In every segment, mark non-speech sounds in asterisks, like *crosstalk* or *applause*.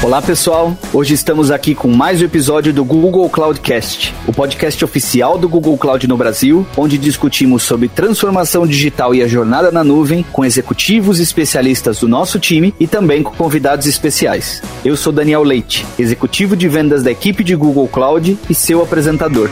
Olá pessoal, hoje estamos aqui com mais um episódio do Google Cloudcast, o podcast oficial do Google Cloud no Brasil, onde discutimos sobre transformação digital e a jornada na nuvem com executivos e especialistas do nosso time e também com convidados especiais. Eu sou Daniel Leite, executivo de vendas da equipe de Google Cloud e seu apresentador.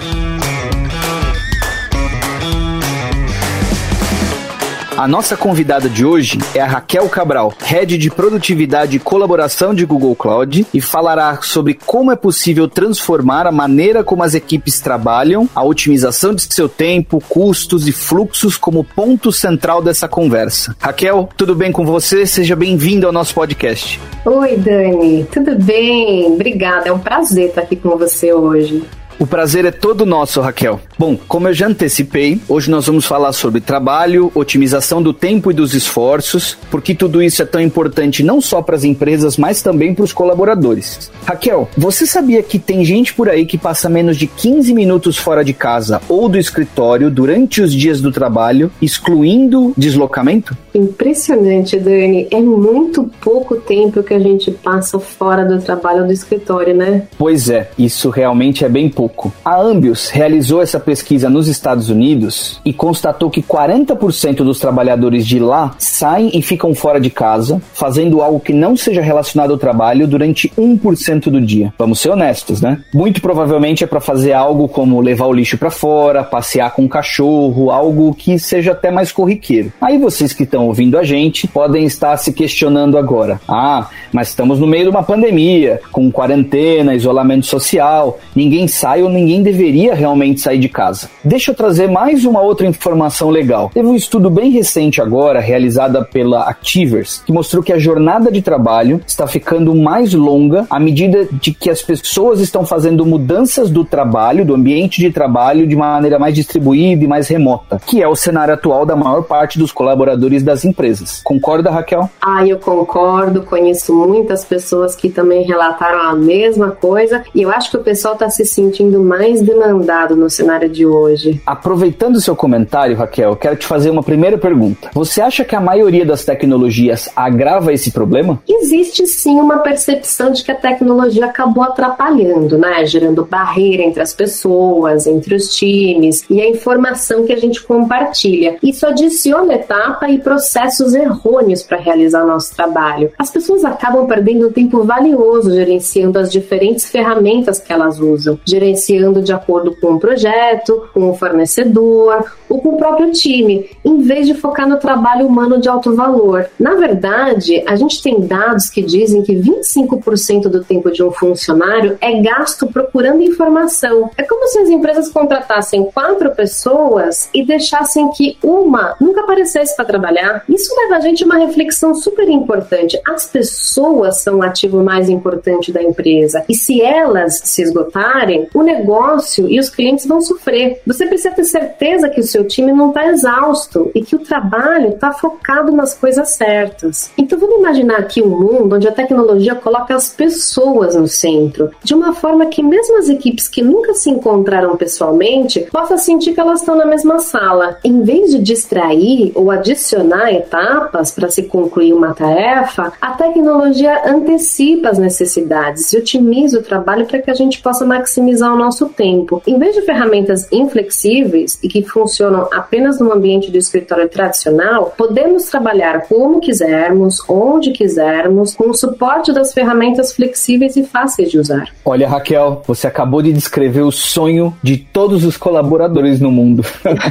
A nossa convidada de hoje é a Raquel Cabral, Head de Produtividade e Colaboração de Google Cloud, e falará sobre como é possível transformar a maneira como as equipes trabalham, a otimização de seu tempo, custos e fluxos como ponto central dessa conversa. Raquel, tudo bem com você? Seja bem-vindo ao nosso podcast. Oi, Dani, tudo bem? Obrigada, é um prazer estar aqui com você hoje. O prazer é todo nosso, Raquel. Bom, como eu já antecipei, hoje nós vamos falar sobre trabalho, otimização do tempo e dos esforços, porque tudo isso é tão importante não só para as empresas, mas também para os colaboradores. Raquel, você sabia que tem gente por aí que passa menos de 15 minutos fora de casa ou do escritório durante os dias do trabalho, excluindo deslocamento? Impressionante, Dani. É muito pouco tempo que a gente passa fora do trabalho do escritório, né? Pois é, isso realmente é bem pouco pouco. A Ambius realizou essa pesquisa nos Estados Unidos e constatou que 40% dos trabalhadores de lá saem e ficam fora de casa, fazendo algo que não seja relacionado ao trabalho durante 1% do dia. Vamos ser honestos, né? Muito provavelmente é para fazer algo como levar o lixo para fora, passear com o cachorro, algo que seja até mais corriqueiro. Aí vocês que estão ouvindo a gente podem estar se questionando agora: ah, mas estamos no meio de uma pandemia, com quarentena, isolamento social, ninguém sai ou ninguém deveria realmente sair de casa. Deixa eu trazer mais uma outra informação legal. Teve um estudo bem recente agora, realizada pela Activers, que mostrou que a jornada de trabalho está ficando mais longa à medida de que as pessoas estão fazendo mudanças do trabalho, do ambiente de trabalho, de maneira mais distribuída e mais remota, que é o cenário atual da maior parte dos colaboradores das empresas. Concorda, Raquel? Ah, eu concordo. Conheço muitas pessoas que também relataram a mesma coisa e eu acho que o pessoal está se sentindo sentindo mais demandado no cenário de hoje. Aproveitando o seu comentário, Raquel, quero te fazer uma primeira pergunta. Você acha que a maioria das tecnologias agrava esse problema? Existe sim uma percepção de que a tecnologia acabou atrapalhando, né? Gerando barreira entre as pessoas, entre os times e a informação que a gente compartilha. Isso adiciona etapa e processos errôneos para realizar nosso trabalho. As pessoas acabam perdendo tempo valioso gerenciando as diferentes ferramentas que elas usam, gerenciando de acordo com o projeto, com o fornecedor ou com o próprio time, em vez de focar no trabalho humano de alto valor. Na verdade, a gente tem dados que dizem que 25% do tempo de um funcionário é gasto procurando informação. É como se as empresas contratassem quatro pessoas e deixassem que uma nunca aparecesse para trabalhar. Isso leva a gente a uma reflexão super importante. As pessoas são o ativo mais importante da empresa e se elas se esgotarem, o negócio e os clientes vão sofrer. Você precisa ter certeza que o seu time não está exausto e que o trabalho está focado nas coisas certas. Então vamos imaginar aqui um mundo onde a tecnologia coloca as pessoas no centro, de uma forma que mesmo as equipes que nunca se encontraram pessoalmente possam sentir que elas estão na mesma sala. Em vez de distrair ou adicionar etapas para se concluir uma tarefa, a tecnologia antecipa as necessidades e otimiza o trabalho para que a gente possa maximizar o nosso tempo. Em vez de ferramentas inflexíveis e que funcionam apenas no ambiente de escritório tradicional, podemos trabalhar como quisermos, onde quisermos, com o suporte das ferramentas flexíveis e fáceis de usar. Olha, Raquel, você acabou de descrever o sonho de todos os colaboradores no mundo.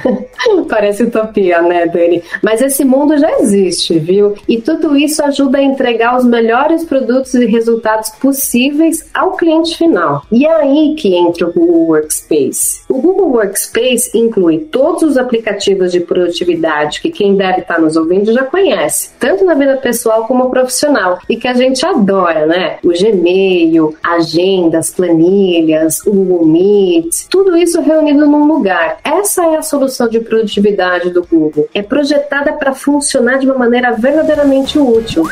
*laughs* Parece utopia, né, Dani? Mas esse mundo já existe, viu? E tudo isso ajuda a entregar os melhores produtos e resultados possíveis ao cliente final. E é aí que entra o Google Workspace. O Google Workspace inclui todos os aplicativos de produtividade que quem deve estar nos ouvindo já conhece, tanto na vida pessoal como profissional, e que a gente adora, né? O Gmail, agendas, planilhas, o Google Meet, tudo isso reunido num lugar. Essa é a solução de produtividade do Google. É projetada para funcionar de uma maneira verdadeiramente útil.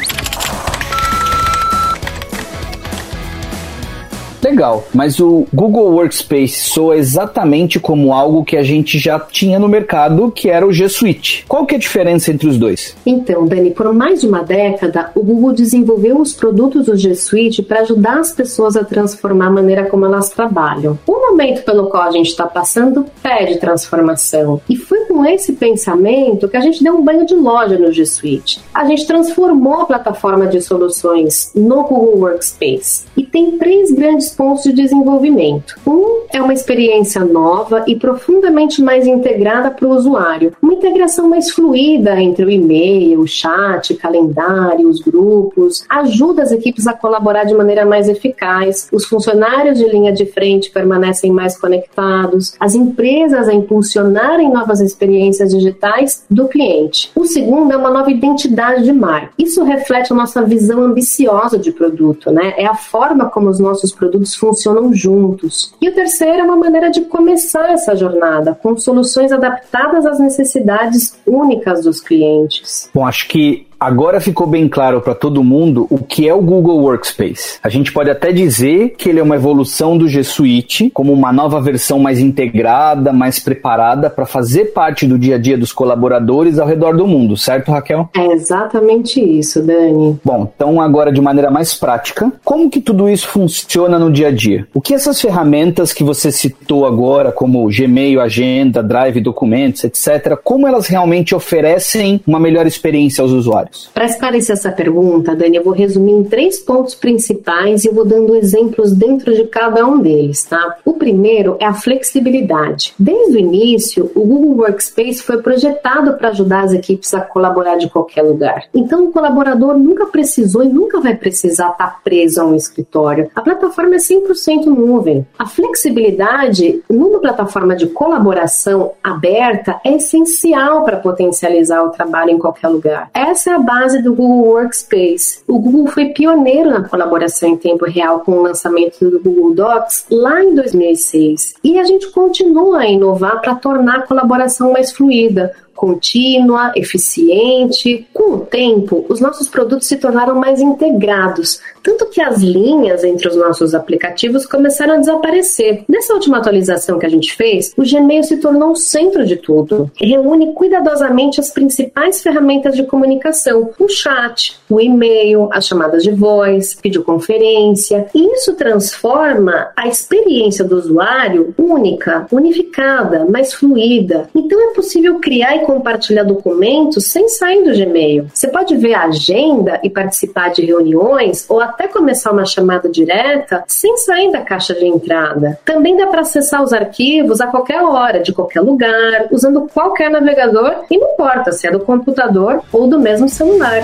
Legal, mas o Google Workspace soa exatamente como algo que a gente já tinha no mercado, que era o G Suite. Qual que é a diferença entre os dois? Então, Dani, por mais de uma década, o Google desenvolveu os produtos do G Suite para ajudar as pessoas a transformar a maneira como elas trabalham. O momento pelo qual a gente está passando pede transformação. E foi com esse pensamento que a gente deu um banho de loja no G Suite. A gente transformou a plataforma de soluções no Google Workspace. E tem três grandes pontos de desenvolvimento. Um é uma experiência nova e profundamente mais integrada para o usuário. Uma integração mais fluida entre o e-mail, o chat, calendário, os grupos, ajuda as equipes a colaborar de maneira mais eficaz, os funcionários de linha de frente permanecem mais conectados, as empresas a impulsionarem novas experiências digitais do cliente. O segundo é uma nova identidade de marca. Isso reflete a nossa visão ambiciosa de produto, né? É a forma como os nossos produtos funcionam juntos. E o terceiro é uma maneira de começar essa jornada, com soluções adaptadas às necessidades únicas dos clientes. Bom, acho que Agora ficou bem claro para todo mundo o que é o Google Workspace. A gente pode até dizer que ele é uma evolução do G Suite, como uma nova versão mais integrada, mais preparada para fazer parte do dia a dia dos colaboradores ao redor do mundo, certo, Raquel? É exatamente isso, Dani. Bom, então agora de maneira mais prática, como que tudo isso funciona no dia a dia? O que essas ferramentas que você citou agora, como Gmail, Agenda, Drive, Documentos, etc., como elas realmente oferecem uma melhor experiência aos usuários? Para esclarecer essa pergunta, Dani, eu vou resumir em três pontos principais e vou dando exemplos dentro de cada um deles, tá? O primeiro é a flexibilidade. Desde o início, o Google Workspace foi projetado para ajudar as equipes a colaborar de qualquer lugar. Então, o colaborador nunca precisou e nunca vai precisar estar preso a um escritório. A plataforma é 100% nuvem. A flexibilidade numa plataforma de colaboração aberta é essencial para potencializar o trabalho em qualquer lugar. Essa é a base do Google Workspace. O Google foi pioneiro na colaboração em tempo real com o lançamento do Google Docs lá em 2006. E a gente continua a inovar para tornar a colaboração mais fluida, contínua, eficiente. Com o tempo, os nossos produtos se tornaram mais integrados, tanto que as linhas entre os nossos aplicativos começaram a desaparecer. Nessa última atualização que a gente fez, o Gmail se tornou o centro de tudo. Reúne cuidadosamente as principais ferramentas de comunicação: o chat, o e-mail, as chamadas de voz, videoconferência. E isso transforma a experiência do usuário única, unificada, mais fluida. Então é possível criar compartilhar documentos sem sair do Gmail. Você pode ver a agenda e participar de reuniões ou até começar uma chamada direta sem sair da caixa de entrada. Também dá para acessar os arquivos a qualquer hora, de qualquer lugar, usando qualquer navegador e não importa se é do computador ou do mesmo celular.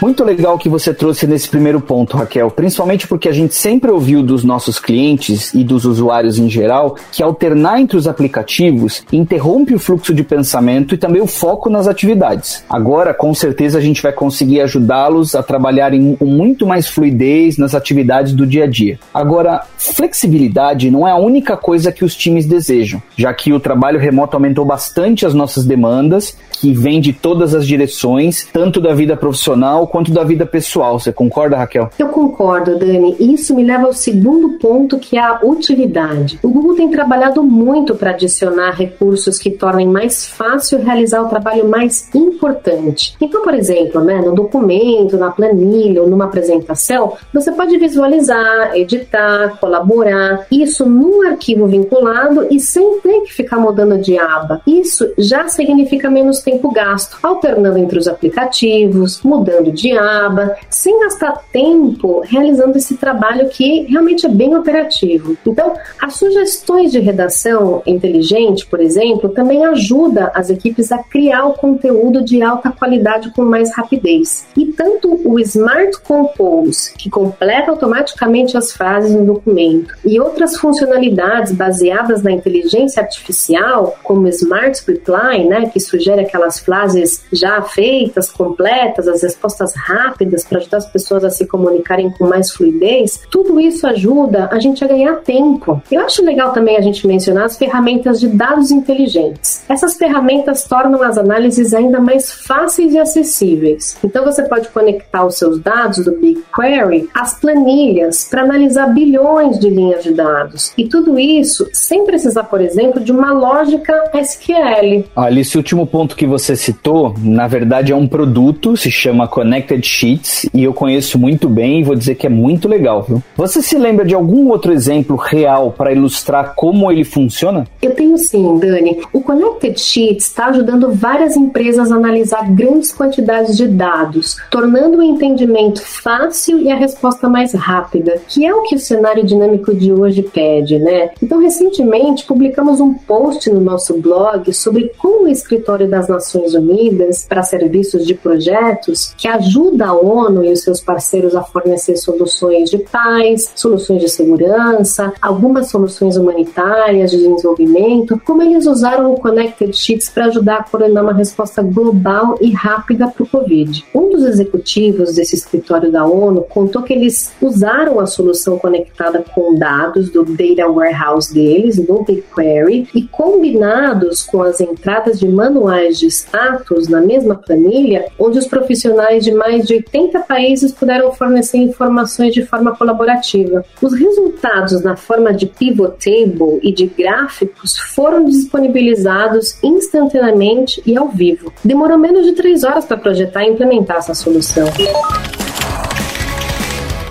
Muito legal que você trouxe nesse primeiro ponto, Raquel, principalmente porque a gente sempre ouviu dos nossos clientes e dos usuários em geral que alternar entre os aplicativos interrompe o fluxo de pensamento e também o foco nas atividades. Agora, com certeza, a gente vai conseguir ajudá-los a trabalharem com muito mais fluidez nas atividades do dia a dia. Agora, flexibilidade não é a única coisa que os times desejam, já que o trabalho remoto aumentou bastante as nossas demandas, que vem de todas as direções, tanto da vida profissional quanto da vida pessoal. Você concorda, Raquel? Eu concordo, Dani. Isso me leva ao segundo ponto, que é a utilidade. O Google tem trabalhado muito para adicionar recursos que tornem mais fácil realizar o trabalho mais importante. Então, por exemplo, né, no documento, na planilha ou numa apresentação, você pode visualizar, editar, colaborar, isso num arquivo vinculado e sem ter que ficar mudando de aba. Isso já significa menos tempo gasto, alternando entre os aplicativos, mudando de de aba, sem gastar tempo realizando esse trabalho que realmente é bem operativo. Então, as sugestões de redação inteligente, por exemplo, também ajuda as equipes a criar o conteúdo de alta qualidade com mais rapidez. E tanto o Smart Compose, que completa automaticamente as frases no documento, e outras funcionalidades baseadas na inteligência artificial, como Smart Reply, né, que sugere aquelas frases já feitas, completas, as respostas rápidas para ajudar as pessoas a se comunicarem com mais fluidez, tudo isso ajuda a gente a ganhar tempo. Eu acho legal também a gente mencionar as ferramentas de dados inteligentes. Essas ferramentas tornam as análises ainda mais fáceis e acessíveis. Então você pode conectar os seus dados do BigQuery às planilhas para analisar bilhões de linhas de dados. E tudo isso sem precisar, por exemplo, de uma lógica SQL. Olha, esse último ponto que você citou, na verdade é um produto, se chama Connected Sheets, e eu conheço muito bem e vou dizer que é muito legal, viu? Você se lembra de algum outro exemplo real para ilustrar como ele funciona? Eu tenho sim, Dani. O Connected Sheets está ajudando várias empresas a analisar grandes quantidades de dados, tornando o entendimento fácil e a resposta mais rápida, que é o que o cenário dinâmico de hoje pede, né? Então, recentemente publicamos um post no nosso blog sobre como o Escritório das Nações Unidas para Serviços de Projetos, que ajuda a ONU e os seus parceiros a fornecer soluções de paz, soluções de segurança, algumas soluções humanitárias de desenvolvimento, como eles usaram o Connected Sheets para ajudar a coordenar uma resposta global e rápida para o Covid. Um dos executivos desse escritório da ONU contou que eles usaram a solução conectada com dados do Data Warehouse deles, do BigQuery, e combinados com as entradas de manuais de status na mesma planilha, onde os profissionais de mais de 80 países puderam fornecer informações de forma colaborativa. Os resultados na forma de pivot table e de gráficos foram disponibilizados instantaneamente e ao vivo. Demorou menos de três horas para projetar e implementar essa solução.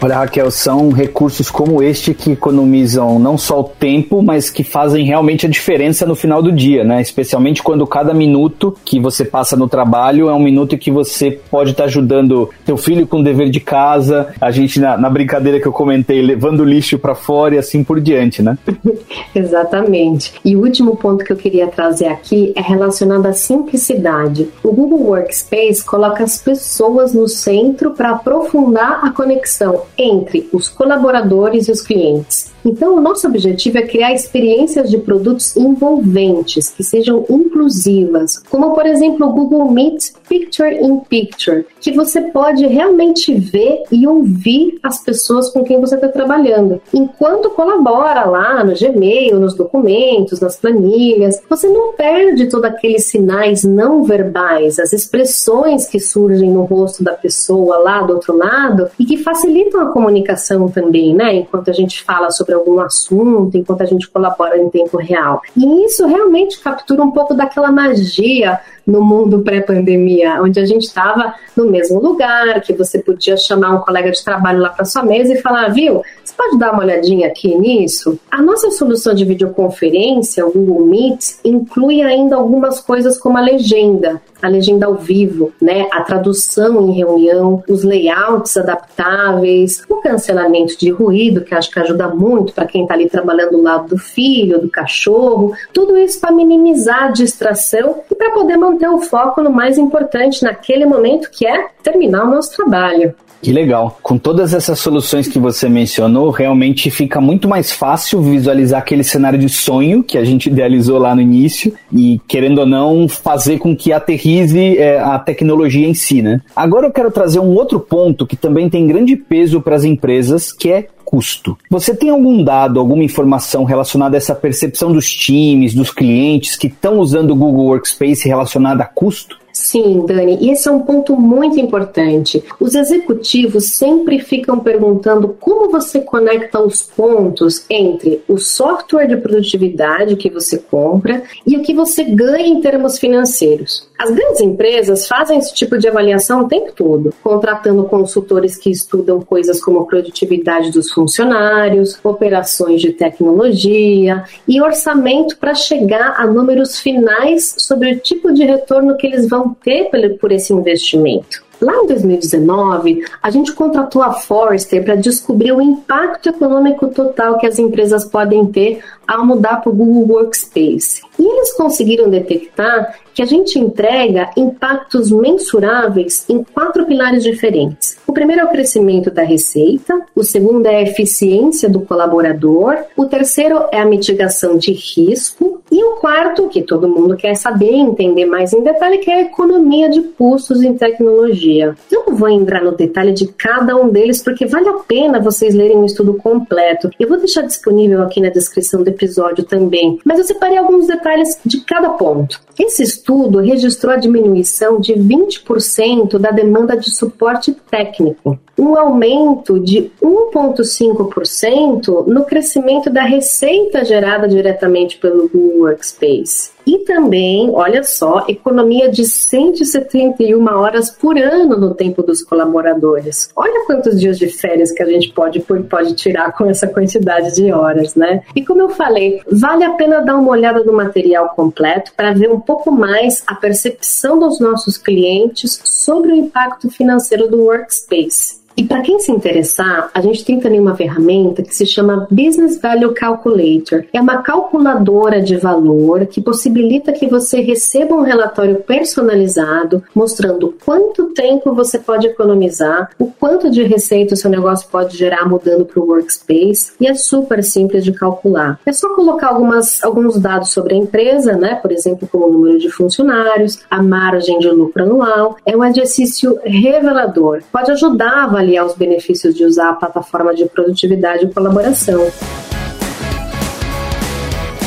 Olha, Raquel, são recursos como este que economizam não só o tempo, mas que fazem realmente a diferença no final do dia, né? Especialmente quando cada minuto que você passa no trabalho é um minuto que você pode estar tá ajudando teu filho com o dever de casa, a gente na, na brincadeira que eu comentei, levando lixo para fora e assim por diante, né? *laughs* Exatamente. E o último ponto que eu queria trazer aqui é relacionado à simplicidade. O Google Workspace coloca as pessoas no centro para aprofundar a conexão entre os colaboradores e os clientes. Então, o nosso objetivo é criar experiências de produtos envolventes, que sejam inclusivas, como por exemplo o Google Meet Picture in Picture, que você pode realmente ver e ouvir as pessoas com quem você está trabalhando, enquanto colabora lá no Gmail, nos documentos, nas planilhas. Você não perde todos aqueles sinais não verbais, as expressões que surgem no rosto da pessoa lá do outro lado e que facilitam a comunicação também, né? Enquanto a gente fala sobre algum assunto, enquanto a gente colabora em tempo real. E isso realmente captura um pouco daquela magia no mundo pré-pandemia, onde a gente estava no mesmo lugar, que você podia chamar um colega de trabalho lá para sua mesa e falar, viu, você pode dar uma olhadinha aqui nisso? A nossa solução de videoconferência, o Google Meet, inclui ainda algumas coisas como a legenda, a legenda ao vivo, né, a tradução em reunião, os layouts adaptáveis, o cancelamento de ruído, que acho que ajuda muito para quem está ali trabalhando do lado do filho, do cachorro, tudo isso para minimizar a distração e para poder manter o foco no mais importante naquele momento, que é terminar o nosso trabalho. Que legal. Com todas essas soluções que você mencionou, realmente fica muito mais fácil visualizar aquele cenário de sonho que a gente idealizou lá no início e, querendo ou não, fazer com que aterrize é, a tecnologia em si, né? Agora eu quero trazer um outro ponto que também tem grande peso para as empresas, que é custo. Você tem algum dado, alguma informação relacionada a essa percepção dos times, dos clientes que estão usando o Google Workspace relacionada a custo? Sim, Dani, e esse é um ponto muito importante. Os executivos sempre ficam perguntando como você conecta os pontos entre o software de produtividade que você compra e o que você ganha em termos financeiros. As grandes empresas fazem esse tipo de avaliação o tempo todo, contratando consultores que estudam coisas como produtividade dos funcionários, operações de tecnologia e orçamento para chegar a números finais sobre o tipo de retorno que eles vão ter por esse investimento. Lá em 2019, a gente contratou a Forrester para descobrir o impacto econômico total que as empresas podem ter ao mudar para o Google Workspace. E eles conseguiram detectar que a gente entrega impactos mensuráveis em quatro pilares diferentes. O primeiro é o crescimento da receita, o segundo é a eficiência do colaborador, o terceiro é a mitigação de risco e o quarto, que todo mundo quer saber e entender mais em detalhe, que é a economia de custos em tecnologia. Eu não vou entrar no detalhe de cada um deles porque vale a pena vocês lerem o estudo completo. Eu vou deixar disponível aqui na descrição do episódio também, mas eu separei alguns detalhes de cada ponto. Esse estudo registrou a diminuição de 20% da demanda de suporte técnico, um aumento de 1,5% no crescimento da receita gerada diretamente pelo Google Workspace. E também, olha só, economia de 171 horas por ano no tempo dos colaboradores. Olha quantos dias de férias que a gente pode, pode tirar com essa quantidade de horas, né? E como eu falei, vale a pena dar uma olhada no material completo para ver um pouco mais a percepção dos nossos clientes sobre o impacto financeiro do workspace. E para quem se interessar, a gente tem também uma ferramenta que se chama Business Value Calculator. É uma calculadora de valor que possibilita que você receba um relatório personalizado mostrando quanto tempo você pode economizar, o quanto de receita o seu negócio pode gerar mudando para o workspace e é super simples de calcular. É só colocar algumas, alguns dados sobre a empresa, né? Por exemplo, como o número de funcionários, a margem de lucro anual. É um exercício revelador. Pode ajudar a avaliar avaliar os benefícios de usar a plataforma de produtividade e colaboração.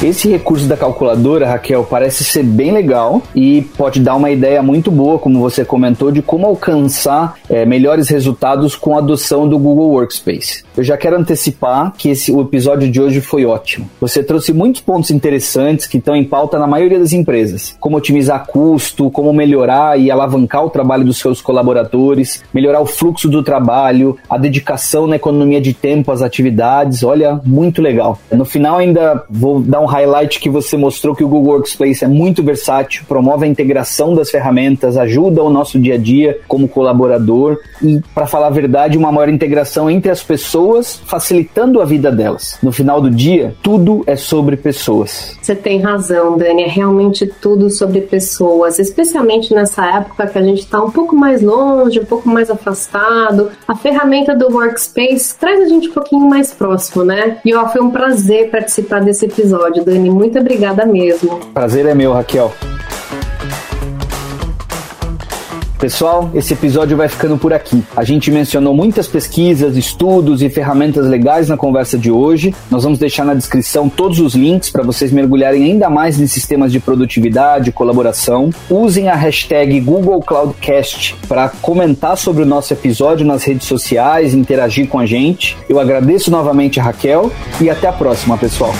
Esse recurso da calculadora, Raquel, parece ser bem legal e pode dar uma ideia muito boa, como você comentou, de como alcançar é, melhores resultados com a adoção do Google Workspace. Eu já quero antecipar que esse, o episódio de hoje foi ótimo. Você trouxe muitos pontos interessantes que estão em pauta na maioria das empresas, como otimizar custo, como melhorar e alavancar o trabalho dos seus colaboradores, melhorar o fluxo do trabalho, a dedicação na economia de tempo às atividades. Olha, muito legal. No final ainda vou dar um highlight que você mostrou que o Google Workspace é muito versátil, promove a integração das ferramentas, ajuda o nosso dia a dia como colaborador e, para falar a verdade, uma maior integração entre as pessoas, facilitando a vida delas. No final do dia, tudo é sobre pessoas. Você tem razão, Dani, é realmente tudo sobre pessoas, especialmente nessa época que a gente está um pouco mais longe, um pouco mais afastado. A ferramenta do Workspace traz a gente um pouquinho mais próximo, né? E ó, foi um prazer participar desse episódio. Dani. Muito obrigada mesmo. Prazer é meu, Raquel. Pessoal, esse episódio vai ficando por aqui. A gente mencionou muitas pesquisas, estudos e ferramentas legais na conversa de hoje. Nós vamos deixar na descrição todos os links para vocês mergulharem ainda mais em sistemas de produtividade e colaboração. Usem a hashtag Google Cloudcast para comentar sobre o nosso episódio nas redes sociais, interagir com a gente. Eu agradeço novamente a Raquel e até a próxima, pessoal.